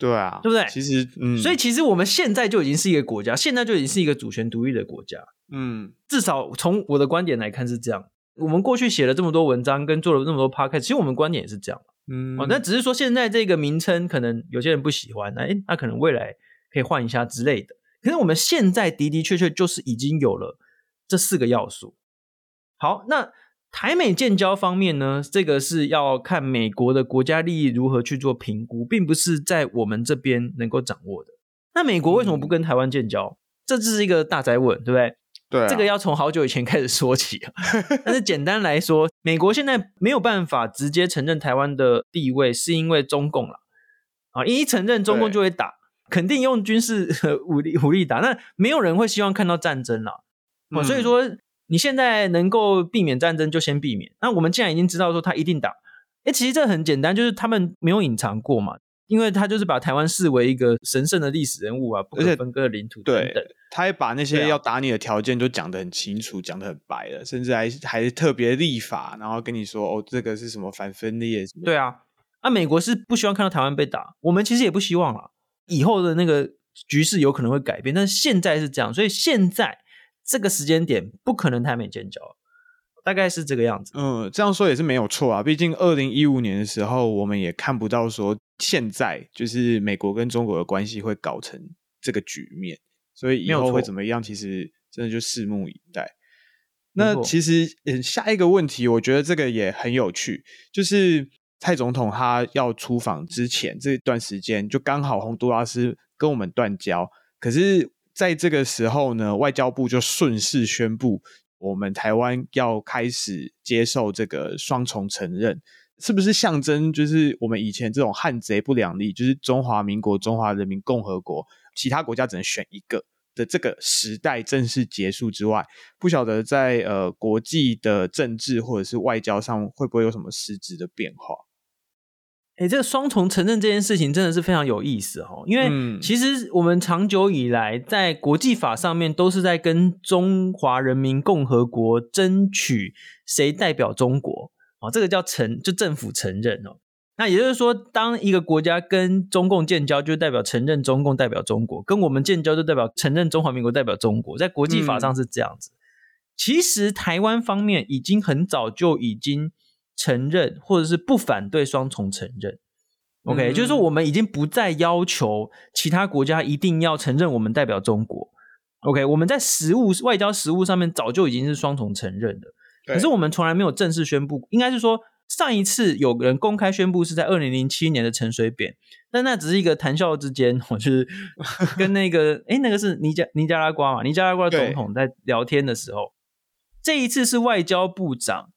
对啊，对不对？其实，嗯，所以其实我们现在就已经是一个国家，现在就已经是一个主权独立的国家，嗯，至少从我的观点来看是这样。我们过去写了这么多文章，跟做了这么多 podcast，其实我们观点也是这样。嗯，哦，那只是说现在这个名称可能有些人不喜欢，那诶那可能未来可以换一下之类的。可是我们现在的的确确就是已经有了这四个要素。好，那台美建交方面呢，这个是要看美国的国家利益如何去做评估，并不是在我们这边能够掌握的。那美国为什么不跟台湾建交？嗯、这就是一个大宅问，对不对？对啊，这个要从好久以前开始说起啊。但是简单来说，美国现在没有办法直接承认台湾的地位，是因为中共了啊！一承认中共就会打，肯定用军事武力武力打。那没有人会希望看到战争了啊！所以说你现在能够避免战争就先避免。那我们既然已经知道说他一定打，哎，其实这很简单，就是他们没有隐藏过嘛。因为他就是把台湾视为一个神圣的历史人物啊，不可分割的领土等等。对，他也把那些要打你的条件都讲得很清楚，讲得很白了，甚至还还特别立法，然后跟你说哦，这个是什么反分裂？对啊，啊，美国是不希望看到台湾被打，我们其实也不希望啊。以后的那个局势有可能会改变，但是现在是这样，所以现在这个时间点不可能台美建交。大概是这个样子。嗯，这样说也是没有错啊。毕竟二零一五年的时候，我们也看不到说现在就是美国跟中国的关系会搞成这个局面，所以以后会怎么样，其实真的就拭目以待。那其实，嗯，下一个问题，我觉得这个也很有趣，就是蔡总统他要出访之前这段时间，就刚好洪都拉斯跟我们断交，可是在这个时候呢，外交部就顺势宣布。我们台湾要开始接受这个双重承认，是不是象征就是我们以前这种汉贼不两立，就是中华民国、中华人民共和国，其他国家只能选一个的这个时代正式结束之外，不晓得在呃国际的政治或者是外交上会不会有什么实质的变化？哎，这个双重承认这件事情真的是非常有意思哦，因为其实我们长久以来在国际法上面都是在跟中华人民共和国争取谁代表中国啊，这个叫承，就政府承认哦。那也就是说，当一个国家跟中共建交，就代表承认中共代表中国；跟我们建交，就代表承认中华民国代表中国。在国际法上是这样子。其实台湾方面已经很早就已经。承认或者是不反对双重承认，OK，嗯，就是说我们已经不再要求其他国家一定要承认我们代表中国，OK，我们在实物外交实务上面早就已经是双重承认的，可是我们从来没有正式宣布，应该是说上一次有人公开宣布是在二零零七年的陈水扁，但那只是一个谈笑之间，我就是 跟那个哎那个是尼加尼加拉瓜嘛，尼加拉瓜总统在聊天的时候，这一次是外交部长。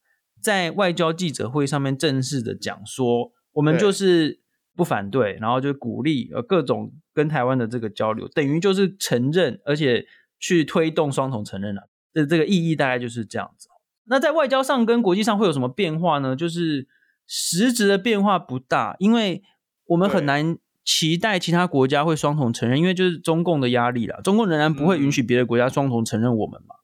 在外交记者会上面正式的讲说，我们就是不反对，然后就鼓励呃各种跟台湾的这个交流，等于就是承认，而且去推动双重承认了。这这个意义大概就是这样子。那在外交上跟国际上会有什么变化呢？就是实质的变化不大，因为我们很难期待其他国家会双重承认，因为就是中共的压力啦，中共仍然不会允许别的国家双重承认我们嘛。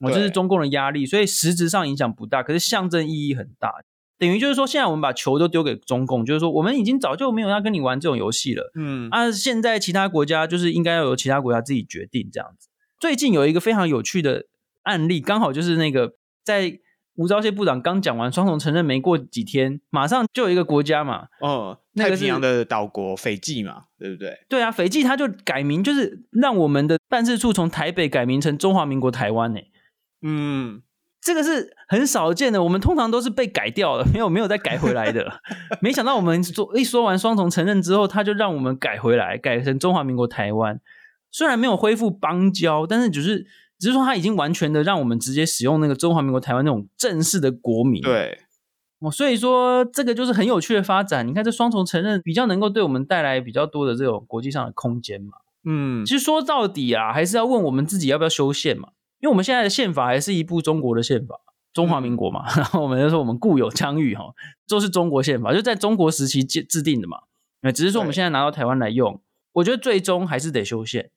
我这是中共的压力，所以实质上影响不大，可是象征意义很大。等于就是说，现在我们把球都丢给中共，就是说，我们已经早就没有要跟你玩这种游戏了。嗯，啊，现在其他国家就是应该要由其他国家自己决定这样子。最近有一个非常有趣的案例，刚好就是那个在吴钊燮部长刚讲完双重承认没过几天，马上就有一个国家嘛，哦，太平洋的岛国斐济嘛，对不对？对啊，斐济他就改名，就是让我们的办事处从台北改名成中华民国台湾呢。嗯，这个是很少见的，我们通常都是被改掉了，没有没有再改回来的。没想到我们说一说完双重承认之后，他就让我们改回来，改成中华民国台湾。虽然没有恢复邦交，但是只是只是说他已经完全的让我们直接使用那个中华民国台湾那种正式的国名。对，哦，所以说这个就是很有趣的发展。你看这双重承认比较能够对我们带来比较多的这种国际上的空间嘛。嗯，其实说到底啊，还是要问我们自己要不要修宪嘛。因为我们现在的宪法还是一部中国的宪法，中华民国嘛，嗯、然后我们就说我们固有疆域哈，都是中国宪法，就在中国时期制制定的嘛。那只是说我们现在拿到台湾来用，我觉得最终还是得修宪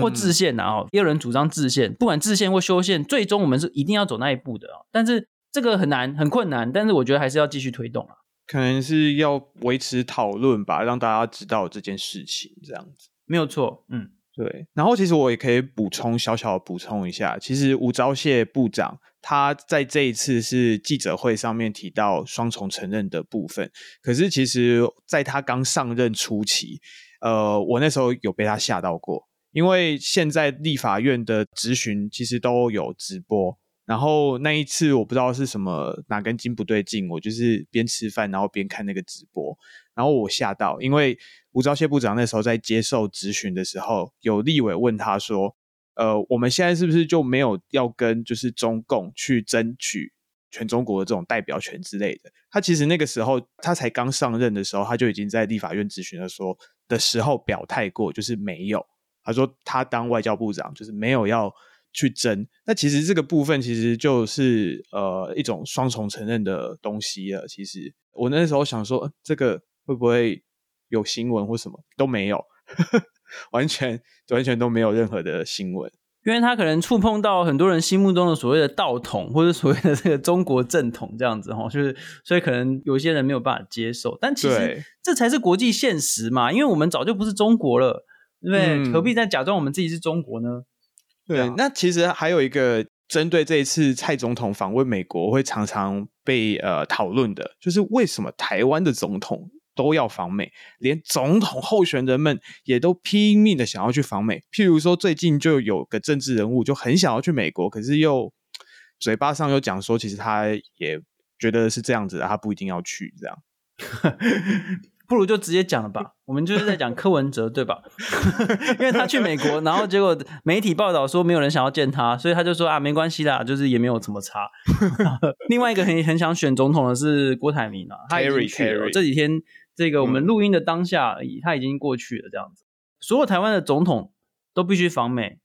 或制宪然后也有人主张制宪，不管制宪或修宪，最终我们是一定要走那一步的。但是这个很难，很困难，但是我觉得还是要继续推动啊。可能是要维持讨论吧，让大家知道这件事情，这样子没有错。嗯。对，然后其实我也可以补充小小的补充一下，其实吴钊燮部长他在这一次是记者会上面提到双重承认的部分，可是其实在他刚上任初期，呃，我那时候有被他吓到过，因为现在立法院的质询其实都有直播，然后那一次我不知道是什么哪根筋不对劲，我就是边吃饭然后边看那个直播，然后我吓到，因为。吴钊燮部长那时候在接受质询的时候，有立委问他说：“呃，我们现在是不是就没有要跟就是中共去争取全中国的这种代表权之类的？”他其实那个时候他才刚上任的时候，他就已经在立法院质询的说的时候表态过，就是没有。他说他当外交部长就是没有要去争。那其实这个部分其实就是呃一种双重承认的东西了。其实我那时候想说，这个会不会？有新闻或什么都没有，完全完全都没有任何的新闻，因为他可能触碰到很多人心目中的所谓的道统，或者所谓的这个中国正统这样子哈，就是所以可能有些人没有办法接受，但其实这才是国际现实嘛，因为我们早就不是中国了，对不对？嗯、何必再假装我们自己是中国呢？对，那其实还有一个针对这一次蔡总统访问美国会常常被呃讨论的，就是为什么台湾的总统都要访美，连总统候选人们也都拼命的想要去访美。譬如说，最近就有个政治人物就很想要去美国，可是又嘴巴上又讲说，其实他也觉得是这样子的，他不一定要去。这样，不如就直接讲了吧。我们就是在讲柯文哲，对吧？因为他去美国，然后结果媒体报道说没有人想要见他，所以他就说啊，没关系啦，就是也没有怎么差。另外一个很很想选总统的是郭台铭啊，他也去了这几天。这个我们录音的当下而已，他已经过去了。这样子，所有台湾的总统都必须访美，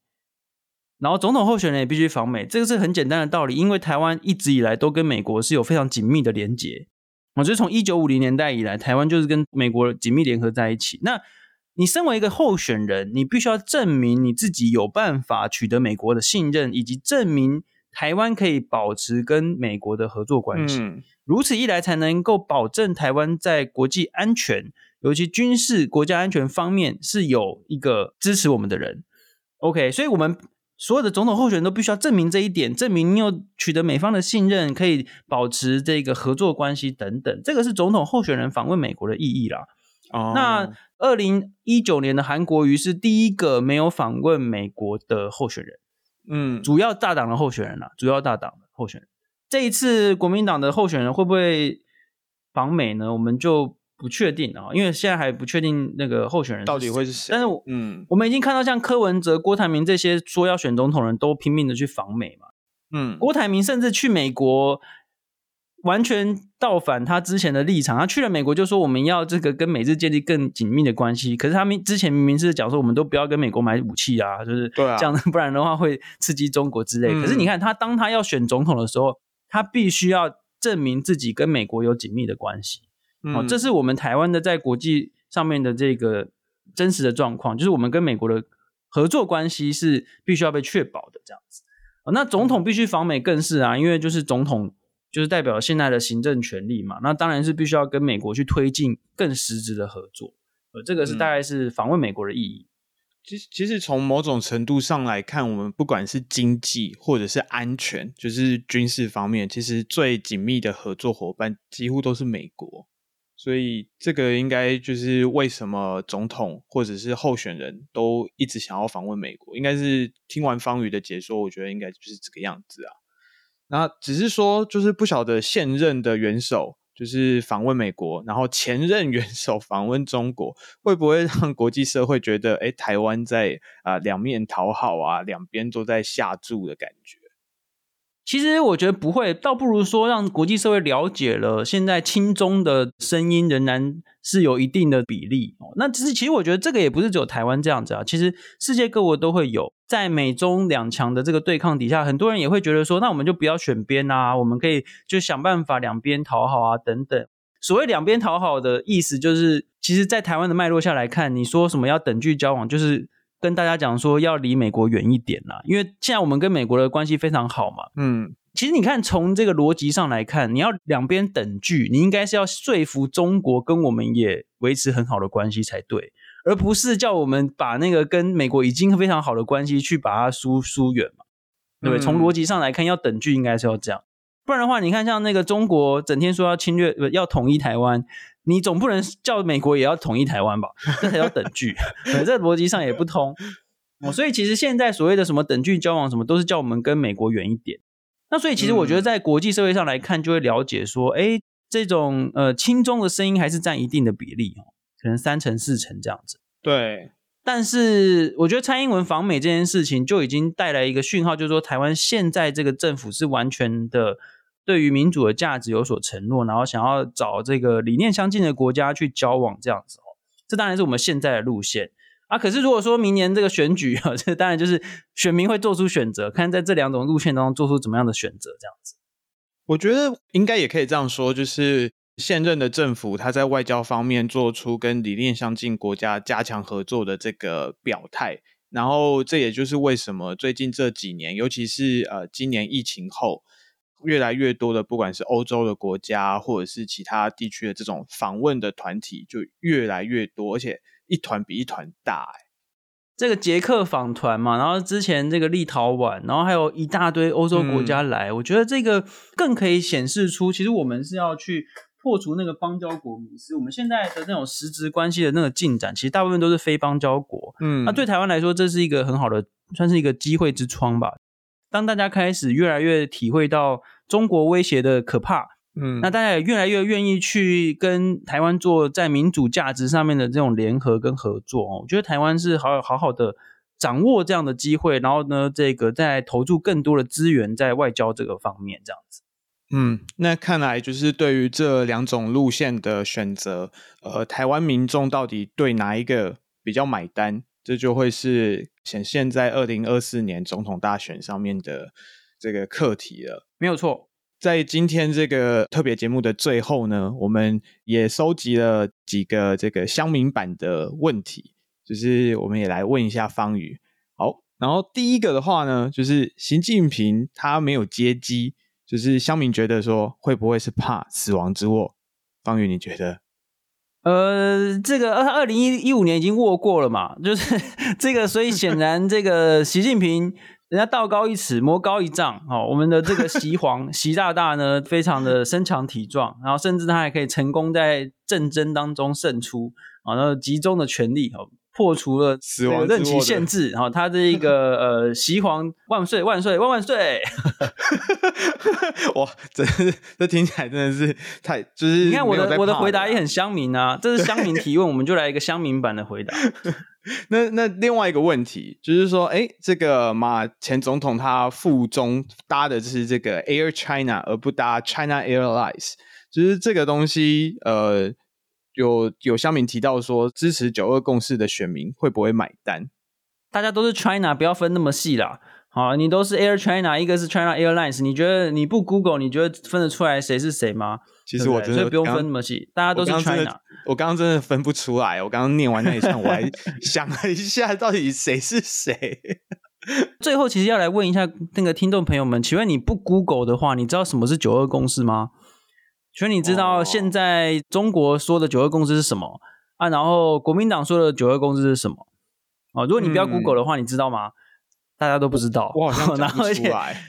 然后总统候选人也必须访美。这个是很简单的道理，因为台湾一直以来都跟美国是有非常紧密的连结。我觉得从一九五零年代以来，台湾就是跟美国紧密联合在一起。那你身为一个候选人，你必须要证明你自己有办法取得美国的信任，以及证明台湾可以保持跟美国的合作关系。嗯如此一来，才能够保证台湾在国际安全，尤其军事、国家安全方面是有一个支持我们的人。OK，所以我们所有的总统候选人都必须要证明这一点，证明你有取得美方的信任，可以保持这个合作关系等等。这个是总统候选人访问美国的意义啦。哦，那二零一九年的韩国瑜是第一个没有访问美国的候选人，嗯，主要大党的候选人啦，主要大党的候选人。这一次国民党的候选人会不会访美呢？我们就不确定啊，因为现在还不确定那个候选人到底会是谁。但是，嗯，我们已经看到像柯文哲、郭台铭这些说要选总统的人都拼命的去访美嘛。嗯，郭台铭甚至去美国，完全倒反他之前的立场。他去了美国就说我们要这个跟美日建立更紧密的关系。可是他们之前明明是讲说我们都不要跟美国买武器啊，就是这样，啊、不然的话会刺激中国之类。嗯、可是你看他当他要选总统的时候。他必须要证明自己跟美国有紧密的关系，哦，这是我们台湾的在国际上面的这个真实的状况，就是我们跟美国的合作关系是必须要被确保的这样子。那总统必须访美更是啊，因为就是总统就是代表现在的行政权力嘛，那当然是必须要跟美国去推进更实质的合作，呃，这个是大概是访问美国的意义。其实，其实从某种程度上来看，我们不管是经济或者是安全，就是军事方面，其实最紧密的合作伙伴几乎都是美国。所以，这个应该就是为什么总统或者是候选人都一直想要访问美国。应该是听完方宇的解说，我觉得应该就是这个样子啊。那只是说，就是不晓得现任的元首就是访问美国，然后前任元首访问中国，会不会让国际社会觉得，哎，台湾在啊两面讨好啊，两边都在下注的感觉？其实我觉得不会，倒不如说让国际社会了解了，现在亲中的声音仍然是有一定的比例。那只是其实我觉得这个也不是只有台湾这样子啊，其实世界各国都会有，在美中两强的这个对抗底下，很多人也会觉得说，那我们就不要选边啊，我们可以就想办法两边讨好啊等等。所谓两边讨好的意思，就是其实，在台湾的脉络下来看，你说什么要等距交往，就是。跟大家讲说要离美国远一点啦，因为现在我们跟美国的关系非常好嘛。嗯，其实你看从这个逻辑上来看，你要两边等距，你应该是要说服中国跟我们也维持很好的关系才对，而不是叫我们把那个跟美国已经非常好的关系去把它疏疏远嘛。对不对？从逻辑上来看，要等距应该是要这样，不然的话，你看像那个中国整天说要侵略，要统一台湾。你总不能叫美国也要统一台湾吧？这才叫等距，这逻辑上也不通。所以其实现在所谓的什么等距交往，什么都是叫我们跟美国远一点。那所以其实我觉得在国际社会上来看，就会了解说，哎、嗯，这种呃亲中的声音还是占一定的比例哦，可能三成四成这样子。对。但是我觉得蔡英文访美这件事情就已经带来一个讯号，就是说台湾现在这个政府是完全的。对于民主的价值有所承诺，然后想要找这个理念相近的国家去交往，这样子哦，这当然是我们现在的路线啊。可是如果说明年这个选举啊，这当然就是选民会做出选择，看在这两种路线当中做出怎么样的选择，这样子。我觉得应该也可以这样说，就是现任的政府他在外交方面做出跟理念相近国家加强合作的这个表态，然后这也就是为什么最近这几年，尤其是呃今年疫情后。越来越多的，不管是欧洲的国家，或者是其他地区的这种访问的团体，就越来越多，而且一团比一团大。哎，这个捷克访团嘛，然后之前这个立陶宛，然后还有一大堆欧洲国家来，嗯，我觉得这个更可以显示出，其实我们是要去破除那个邦交国迷思。我们现在的那种实质关系的那个进展，其实大部分都是非邦交国。嗯，那对台湾来说，这是一个很好的，算是一个机会之窗吧。当大家开始越来越体会到中国威胁的可怕，嗯，那大家也越来越愿意去跟台湾做在民主价值上面的这种联合跟合作哦。我觉得台湾是好好好的掌握这样的机会，然后呢，这个再投注更多的资源在外交这个方面，这样子。嗯，那看来就是对于这两种路线的选择，呃，台湾民众到底对哪一个比较买单？这就会是显现在二零二四年总统大选上面的这个课题了。没有错，在今天这个特别节目的最后呢，我们也收集了几个这个乡民版的问题，就是我们也来问一下方宇。好，然后第一个的话呢，就是习近平他没有接机，就是乡民觉得说会不会是怕死亡之握？方宇，你觉得？呃，这个二二零一一五年已经握过了嘛，就是这个，所以显然这个习近平人家道高一尺，魔高一丈，哦，我们的这个习皇 习大大呢，非常的身强体壮，然后甚至他还可以成功在战争当中胜出，啊，然后集中的权力，哦。破除了死亡任期限制，然后他这一个 呃，习皇万岁万岁万万岁！哇，这这听起来真的是太就是你看我的我的回答也很乡民啊，这是乡民提问，我们就来一个乡民版的回答。那那另外一个问题就是说，哎，这个马前总统他附中搭的就是这个 Air China 而不搭 China Airlines，就是这个东西呃。有有乡民提到说，支持九二共识的选民会不会买单？大家都是 China，不要分那么细啦。好，你都是 Air China，一个是 China Airlines，你觉得你不 Google，你觉得分得出来谁是谁吗？其实我真的，所以不用分那么细，大家都是 China。我刚刚真的分不出来，我刚刚念完那一串，我还 想了一下，到底谁是谁？最后，其实要来问一下那个听众朋友们，请问你不 Google 的话，你知道什么是九二共识吗？所以你知道现在中国说的九二共识是什么、oh. 啊？然后国民党说的九二共识是什么？哦，如果你不要 Google 的话，嗯、你知道吗？大家都不知道。我好像讲不出来。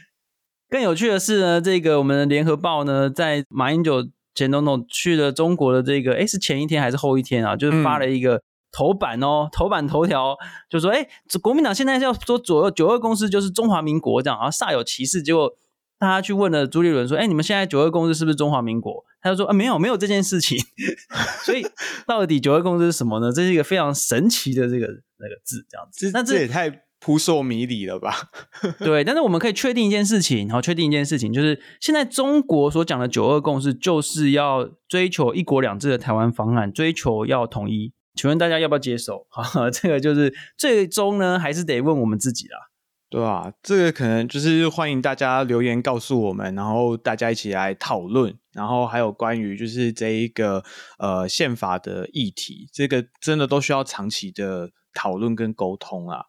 更有趣的是呢，这个我们的联合报呢，在马英九前总统去了中国的这个，哎是前一天还是后一天啊？就是发了一个头版哦，嗯、头版头条就说，哎国民党现在要说左右九二共识就是中华民国这样，然后煞有其事，结果。大家去问了朱立伦说：“哎，你们现在九二共识是不是中华民国？”他就说：“啊，没有，没有这件事情。”所以到底九二共识是什么呢？这是一个非常神奇的这个那个字，这样子。那这，这也太扑朔迷离了吧？对，但是我们可以确定一件事情，然后确定一件事情，就是现在中国所讲的九二共识，就是要追求一国两制的台湾方案，追求要统一。请问大家要不要接受？哈，这个就是最终呢，还是得问我们自己啦。对啊，这个可能就是欢迎大家留言告诉我们，然后大家一起来讨论，然后还有关于就是这一个呃宪法的议题，这个真的都需要长期的讨论跟沟通啊。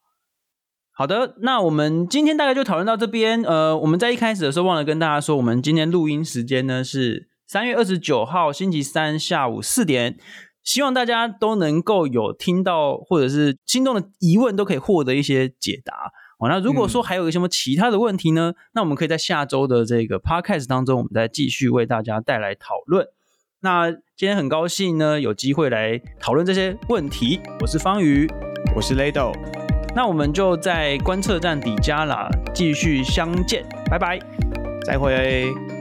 好的，那我们今天大概就讨论到这边。呃，我们在一开始的时候忘了跟大家说，我们今天录音时间呢是三月二十九号星期三下午四点，希望大家都能够有听到或者是心中的疑问都可以获得一些解答。好，那如果说还有什么其他的问题呢？嗯、那我们可以在下周的这个 podcast 当中，我们再继续为大家带来讨论。那今天很高兴呢，有机会来讨论这些问题。我是方瑜，我是 Lado，，那我们就在观测站底加啦，继续相见，拜拜，再会。